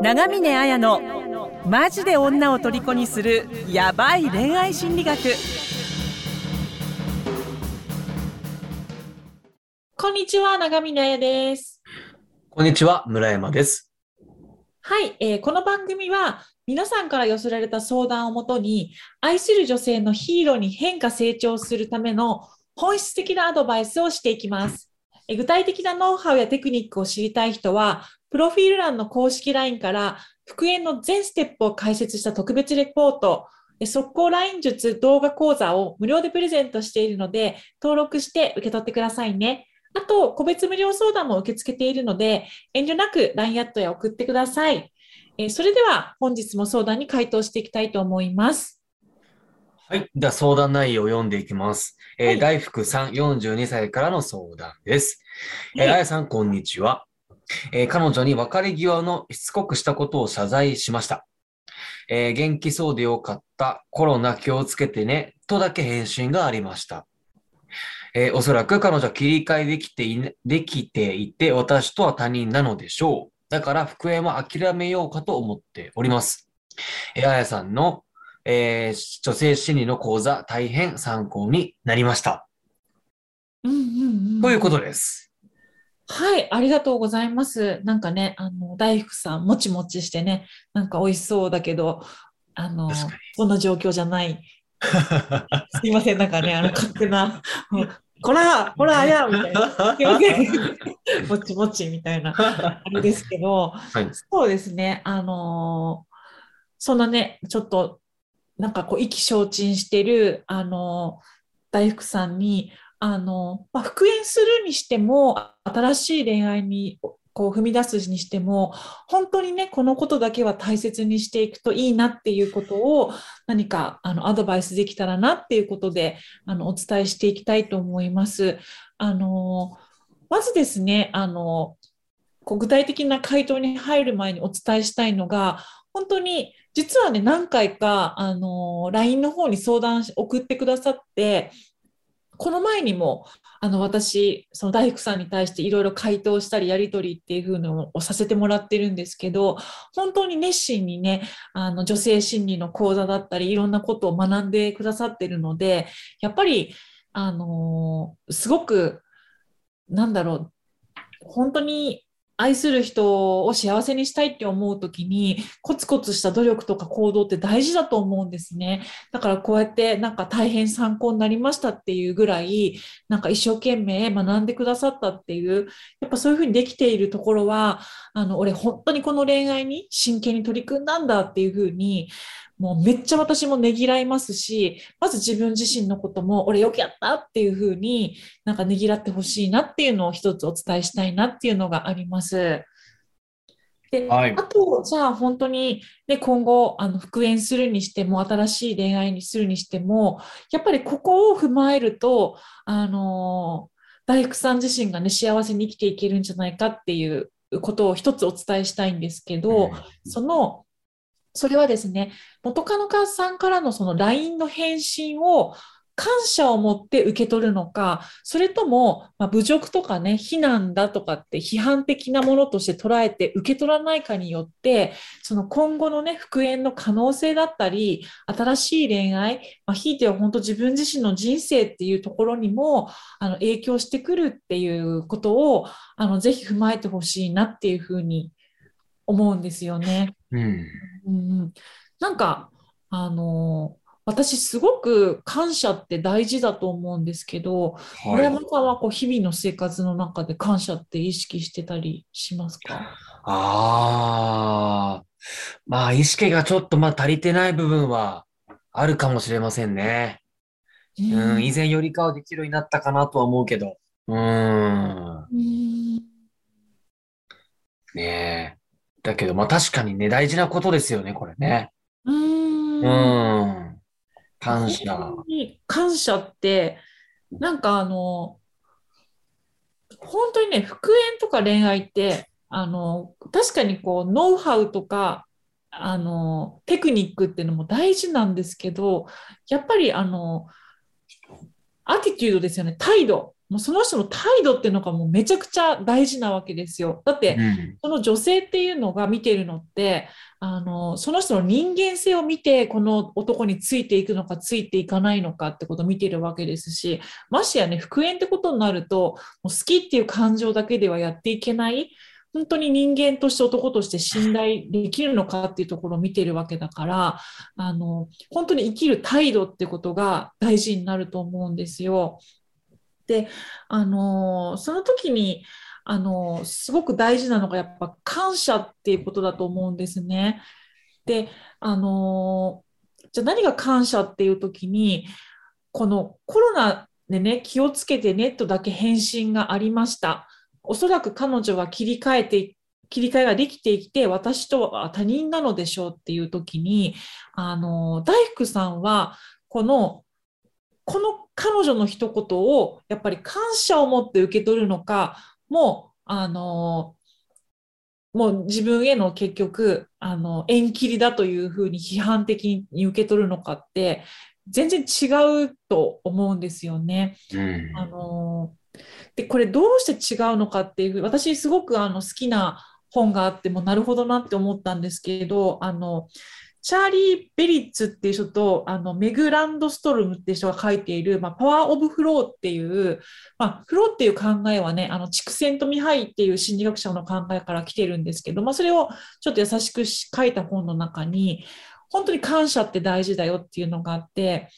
長峰綾のマジで女を虜にするヤバい恋愛心理学こんにちは、長峰彩です。こんにちは、村山です。はい、えーこの番組は皆さんから寄せられた相談をもとに愛する女性のヒーローに変化成長するための本質的なアドバイスをしていきます。えー具体的なノウハウやテクニックを知りたい人は、プロフィール欄の公式 LINE から復縁の全ステップを解説した特別レポート、えー速攻 LINE 術動画講座を無料でプレゼントしているので、登録して受け取ってくださいね。あと、個別無料相談も受け付けているので、遠慮なく LINE アットや送ってください。えーそれでは本日も相談に回答していきたいと思います。はい。では相談内容を読んでいきます。えーはい大福さん、42歳からの相談です。えーはいあやさん、こんにちは。えー彼女に別れ際のしつこくしたことを謝罪しました。えー元気そうでよかった。コロナ気をつけてね。とだけ返信がありました。えーおそらく彼女は切り替えできていねできていて、私とは他人なのでしょう。だから復縁は諦めようかと思っております。えーあやさんの、えー女性心理の講座、大変参考になりました。うんうんうんということです。はい、ありがとうございます。なんかね、あの、大福さん、もちもちしてね、なんか美味しそうだけど、あの確かに、そんな状況じゃない。すいません、なんかね、あの、勝手な、こら、ほら、や、みたいな。すいません。もちもちみたいな、あれですけど、はい。そうですね。あのーそんなね、ちょっと、なんかこう、意気消沈してる、あのー大福さんに、あのまあ、復縁するにしても、新しい恋愛にこう踏み出すにしても、本当にね、このことだけは大切にしていくといいなっていうことを、何かあのアドバイスできたらなっていうことで、あのお伝えしていきたいと思います。あのまずですね、あの具体的な回答に入る前にお伝えしたいのが、本当に実はね、何回かあの LINE の方に相談し送ってくださって、この前にもあの私、その大福さんに対していろいろ回答したり、やり取りっていう風のをさせてもらってるんですけど、本当に熱心にね、あの女性心理の講座だったり、いろんなことを学んでくださってるので、やっぱり、あのすごく、なんだろう、本当に愛する人を幸せにしたいって思う時に、コツコツした努力とか行動って大事だと思うんですね。だからこうやってなんか大変参考になりましたっていうぐらい、なんか一生懸命学んでくださったっていう、やっぱそういうふうにできているところは、あの、俺本当にこの恋愛に真剣に取り組んだんだっていうふうに、もうめっちゃ私もねぎらいますし、まず自分自身のことも、俺よくやったっていうふうになんかねぎらってほしいなっていうのを一つお伝えしたいなっていうのがあります。で、はいあと、じゃあ本当に、ね、今後、あの、復縁するにしても、新しい恋愛にするにしても、やっぱりここを踏まえると、あの、大福さん自身がね、幸せに生きていけるんじゃないかっていうことを一つお伝えしたいんですけど、その、それはですね、元カノさんからのその LINE の返信を感謝を持って受け取るのか、それとも、まあ、侮辱とかね、非難だとかって批判的なものとして捉えて受け取らないかによって、その今後のね、復縁の可能性だったり、新しい恋愛、まあ、ひいては本当自分自身の人生っていうところにも、あの、影響してくるっていうことを、あの、ぜひ踏まえてほしいなっていうふうに思うんですよね。うん。うんうん、なんか、あの私すごく感謝って大事だと思うんですけど、村はい。山さんはこう日々の生活の中で感謝って意識してたりしますか？ああ、まあ意識がちょっとまあ足りてない部分はあるかもしれませんね。うん、以前よりかはできるようになったかなとは思うけど。うーん。うんねえ。だけど、まあ確かにね、大事なことですよね、これね。うんうん。感謝。感謝って、なんかあの、本当にね、復縁とか恋愛って、あの、確かにこう、ノウハウとか、あの、テクニックっていうのも大事なんですけど、やっぱりあの、アティチュードですよね、態度。もうその人の態度っていうのがもうめちゃくちゃ大事なわけですよ。だって、うんその女性っていうのが見てるのってあのその人の人間性を見てこの男についていくのかついていかないのかってことを見てるわけですしましてやね復縁ってことになるともう好きっていう感情だけではやっていけない本当に人間として男として信頼できるのかっていうところを見てるわけだからあの本当に生きる態度ってことが大事になると思うんですよ。であのその時にあのすごく大事なのがやっぱ感謝っていうことだと思うんですね。であのじゃあ何が感謝っていう時にこのコロナでね気をつけてねとだけ返信がありました。おそらく彼女は切り替えて切り替えができてきて私とは他人なのでしょうっていう時にあの大福さんはこのこの彼女の一言をやっぱり感謝を持って受け取るのかもうあのもう自分への結局あの縁切りだというふうに批判的に受け取るのかって全然違うと思うんですよね。うんあのでこれどうして違うのかっていう私すごくあの好きな本があってもなるほどなって思ったんですけどあのチャーリー・ベリッツっていう人とあのメグ・ランドストルムっていう人が書いている、まあ、 Power of Flow っていう、まあ、フローっていう考えはねあの畜生とミハイっていう心理学者の考えから来てるんですけど、まあ、それをちょっと優しく書いた本の中に本当に感謝って大事だよっていうのがあって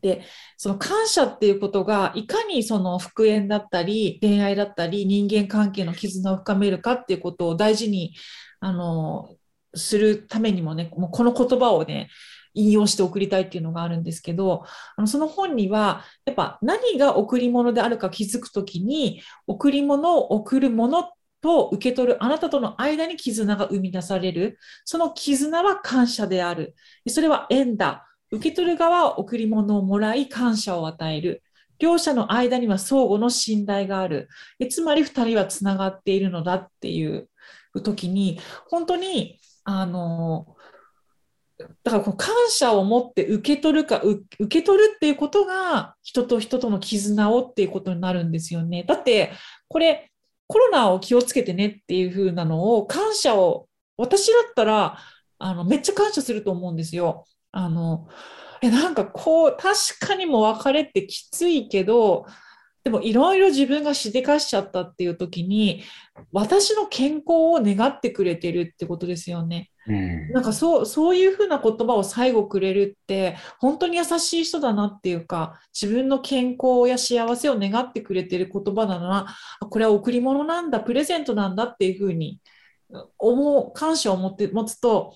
でその感謝っていうことがいかにその復縁だったり恋愛だったり人間関係の絆を深めるかっていうことを大事にあのするためにもねもうこの言葉をね引用して送りたいっていうのがあるんですけどあのその本にはやっぱ何が贈り物であるか気づくときに贈り物を贈るものと受け取るあなたとの間に絆が生み出されるその絆は感謝であるそれは縁だ受け取る側は贈り物をもらい感謝を与える。両者の間には相互の信頼がある。つまり2人はつながっているのだっていう時に、本当に、あの、だからこう感謝を持って受け取るか、受け取るっていうことが人と人との絆をっていうことになるんですよね。だって、これ、コロナを気をつけてねっていう風なのを、感謝を、私だったら、あの、めっちゃ感謝すると思うんですよ。あの、え、なんかこう、確かにも別れってきついけど、でもいろいろ自分がしでかしちゃったっていう時に、私の健康を願ってくれてるってことですよね。うんなんかそう、そういうふうな言葉を最後くれるって、本当に優しい人だなっていうか、自分の健康や幸せを願ってくれてる言葉だな、あこれは贈り物なんだ、プレゼントなんだっていうふうに思う、感謝を持って、持つと、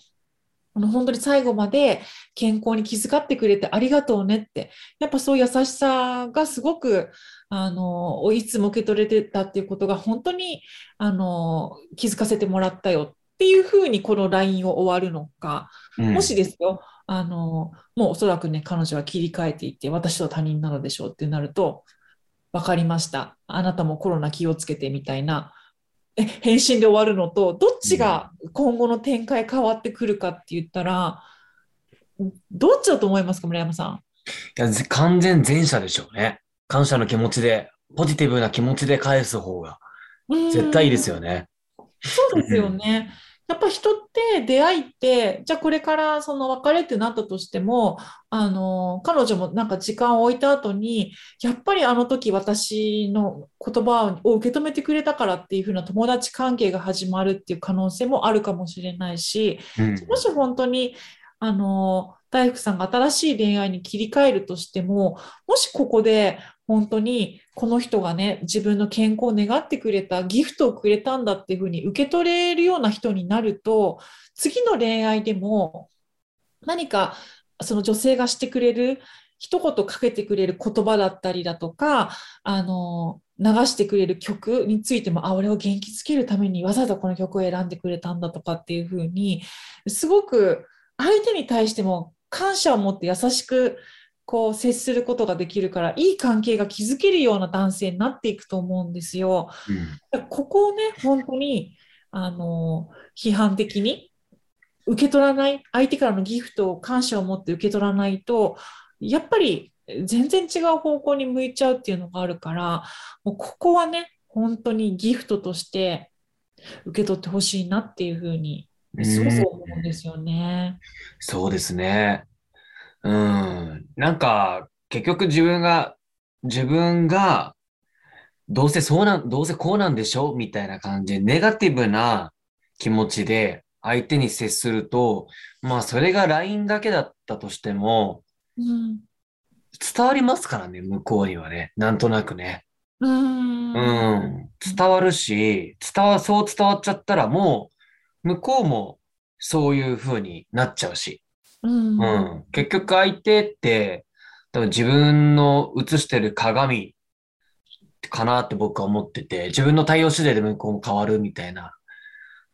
あの本当に最後まで健康に気遣ってくれてありがとうねって、やっぱそういう優しさがすごく、あの、いつも受け取れてたっていうことが本当に、あの、気づかせてもらったよっていうふうにこの LINE を終わるのか、うん。もしですよ、あの、もうおそらくね、彼女は切り替えていて、私と他人なのでしょうってなると、わかりました。あなたもコロナ気をつけてみたいな、え返信で終わるのと、どっちが今後の展開変わってくるかって言ったら、どっちだと思いますか、村山さん？いや、ぜ完全前者でしょうね。感謝の気持ちで、ポジティブな気持ちで返す方が絶対いいですよ。よね。そうですよね。やっぱ人って出会いって、じゃあこれからその別れってなったとしても、あの、彼女もなんか時間を置いた後に、やっぱりあの時私の言葉を受け止めてくれたからっていうふうな友達関係が始まるっていう可能性もあるかもしれないし、うん。もし本当に、あの、大福さんが新しい恋愛に切り替えるとしても、もしここで本当にこの人がね、自分の健康を願ってくれた、ギフトをくれたんだっていうふうに受け取れるような人になると、次の恋愛でも何かその女性がしてくれる、一言かけてくれる言葉だったりだとか、あの、流してくれる曲についても、あ、俺を元気づけるためにわざわざこの曲を選んでくれたんだとかっていうふうに、すごく相手に対しても感謝を持って優しくこう接することができるから、いい関係が築けるような男性になっていくと思うんですよ。うんここをね、本当に、あの、批判的に受け取らない、相手からのギフトを感謝を持って受け取らないと、やっぱり全然違う方向に向いちゃうっていうのがあるから、もうここはね、本当にギフトとして受け取ってほしいなっていうふうに、すごく思うんですよね。そうですね。うん。なんか、結局自分が、自分が、どうせそうなん、どうせこうなんでしょみたいな感じで、ネガティブな気持ちで相手に接すると、まあ、それが LINE だけだったとしても、うん。伝わりますからね、向こうにはね。なんとなくね。う。うんん。伝わるし、伝わ、そう伝わっちゃったらもう、向こうもそういう風になっちゃうし。うん。うん。結局相手って、多分自分の映してる鏡かなって僕は思ってて、自分の対応次第で向こうも変わるみたいな。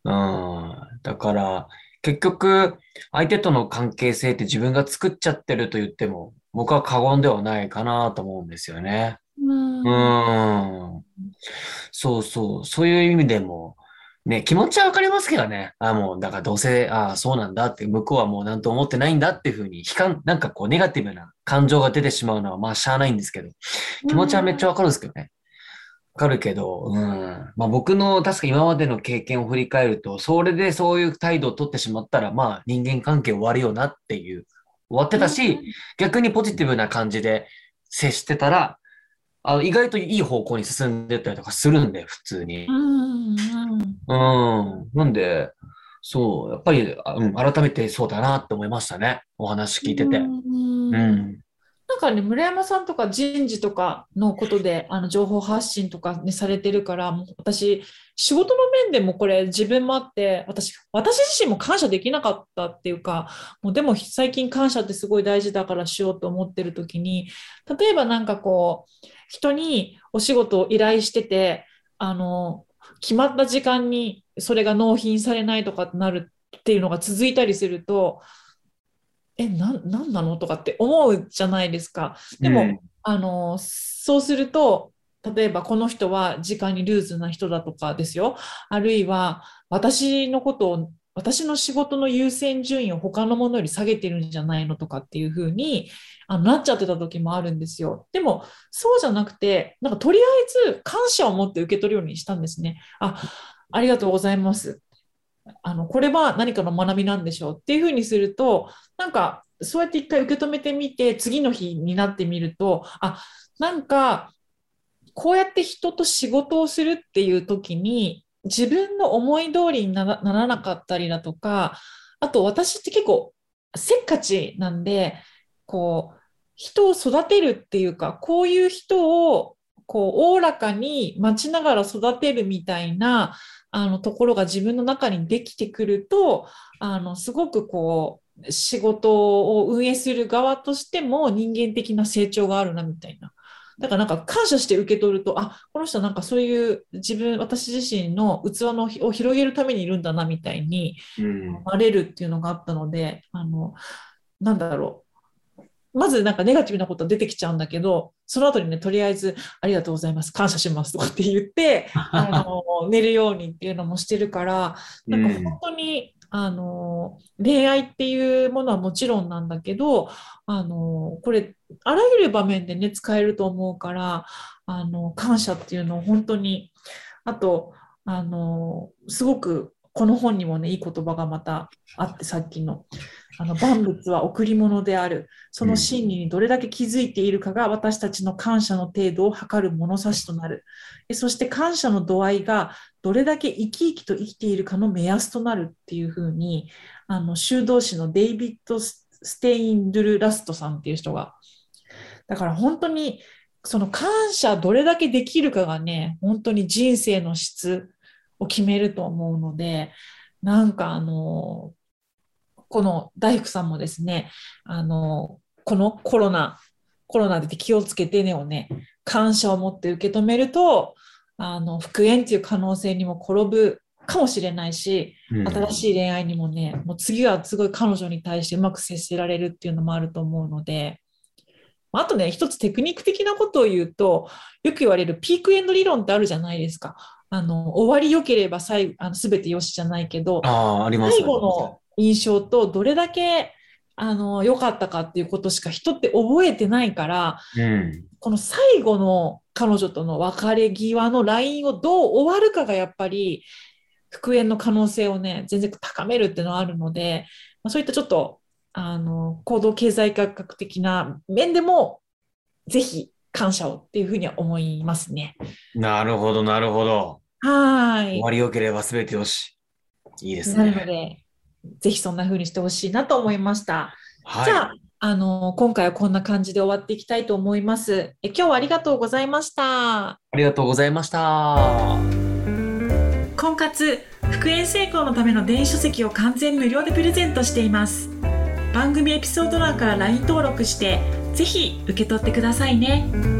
うん。だから、結局、相手との関係性って自分が作っちゃってると言っても、僕は過言ではないかなと思うんですよね。うんうん。そうそう。そういう意味でも、ね、気持ちはわかりますけどね。あ、もう、だからどうせ、あそうなんだって、向こうはもうなんと思ってないんだっていうふうに、悲観、なんかこう、ネガティブな感情が出てしまうのは、まあ、しゃあないんですけど、気持ちはめっちゃわかるんですけどね。わかるけど、うん。まあ、僕の確か今までの経験を振り返ると、それでそういう態度を取ってしまったら、まあ、人間関係終わるよなっていう、終わってたし、逆にポジティブな感じで接してたら、あの意外といい方向に進んでったりとかするんで、普通にう。ん。うん。なんで、そう、やっぱり、あうん、改めてそうだなって思いましたね。お話聞いてて。うんうん。なんかね、村山さんとか人事とかのことで、あの情報発信とかね、されてるから、もう私、仕事の面でもこれ自分もあって、私、私自身も感謝できなかったっていうか、もうでも最近感謝ってすごい大事だからしようと思ってる時に、例えばなんかこう、人にお仕事を依頼してて、あの、決まった時間にそれが納品されないとかってなるっていうのが続いたりすると、え、なん、なんなの？とかって思うじゃないですか。でも、うんあの、そうすると、例えばこの人は時間にルーズな人だとかですよ。あるいは私のことを、私の仕事の優先順位を他のものより下げてるんじゃないのとかっていうふうにあのなっちゃってた時もあるんですよ。でもそうじゃなくて、なんかとりあえず感謝を持って受け取るようにしたんですね。あ、ありがとうございます。あの、これは何かの学びなんでしょうっていうふうにすると、なんか、そうやって一回受け止めてみて、次の日になってみると、あ、なんか、こうやって人と仕事をするっていう時に、自分の思い通りにならなかったりだとか、あと私って結構せっかちなんで、こう、人を育てるっていうか、こういう人を、こう、おおらかに待ちながら育てるみたいな、あの、ところが自分の中にできてくると、あの、すごくこう、仕事を運営する側としても人間的な成長があるな、みたいな。だからなんか感謝して受け取ると、あ、この人はなんかそういう自分、私自身の器のを広げるためにいるんだな、みたいにうん。なれるっていうのがあったので、あの、なんだろう。まずなんかネガティブなことは出てきちゃうんだけど、その後にね、とりあえず、ありがとうございます、感謝しますとかって言って、あの、寝るようにっていうのもしてるから、なんか本当に、あの、恋愛っていうものはもちろんなんだけど、あの、これ、あらゆる場面でね、使えると思うから、あの、感謝っていうのを本当に、あと、あの、すごく、この本にもね、いい言葉がまたあって、さっきの、あの、万物は贈り物である。その真理にどれだけ気づいているかが私たちの感謝の程度を測る物差しとなる。でそして感謝の度合いがどれだけ生き生きと生きているかの目安となるっていうふうに、あの、修道士のデイビッド・ステインドゥル・ラストさんっていう人が。だから本当に、その感謝どれだけできるかがね、本当に人生の質を決めると思うので、なんかあの、この大福さんもですね、あの、このコロナ、コロナで気をつけてねをね、感謝を持って受け止めると、あの、復縁っていう可能性にも転ぶかもしれないし、うん新しい恋愛にもね、もう次はすごい彼女に対してうまく接せられるっていうのもあると思うので、あとね、一つテクニック的なことを言うと、よく言われるピークエンド理論ってあるじゃないですか。あの、終わり良ければ最後、あの全て良しじゃないけど、あります。最後の印象とどれだけあの良かったかっていうことしか人って覚えてないからうん。この最後の彼女との別れ際の LINE をどう終わるかがやっぱり復縁の可能性をね全然高めるっていうのはあるので、まあ、そういったちょっとあの行動経済学的な面でもぜひ感謝をっていうふうには思いますね。なるほど、なるほど。はい。終わりよければ全てよし。いいですなるのね。で、ぜひそんな風にしてほしいなと思いました。はい。じゃあ、あの、今回はこんな感じで終わっていきたいと思います。え、今日はありがとうございました。ありがとうございました。婚活復縁成功のための電子書籍を完全無料でプレゼントしています番組エピソード欄から LINE 登録してぜひ受け取ってくださいね。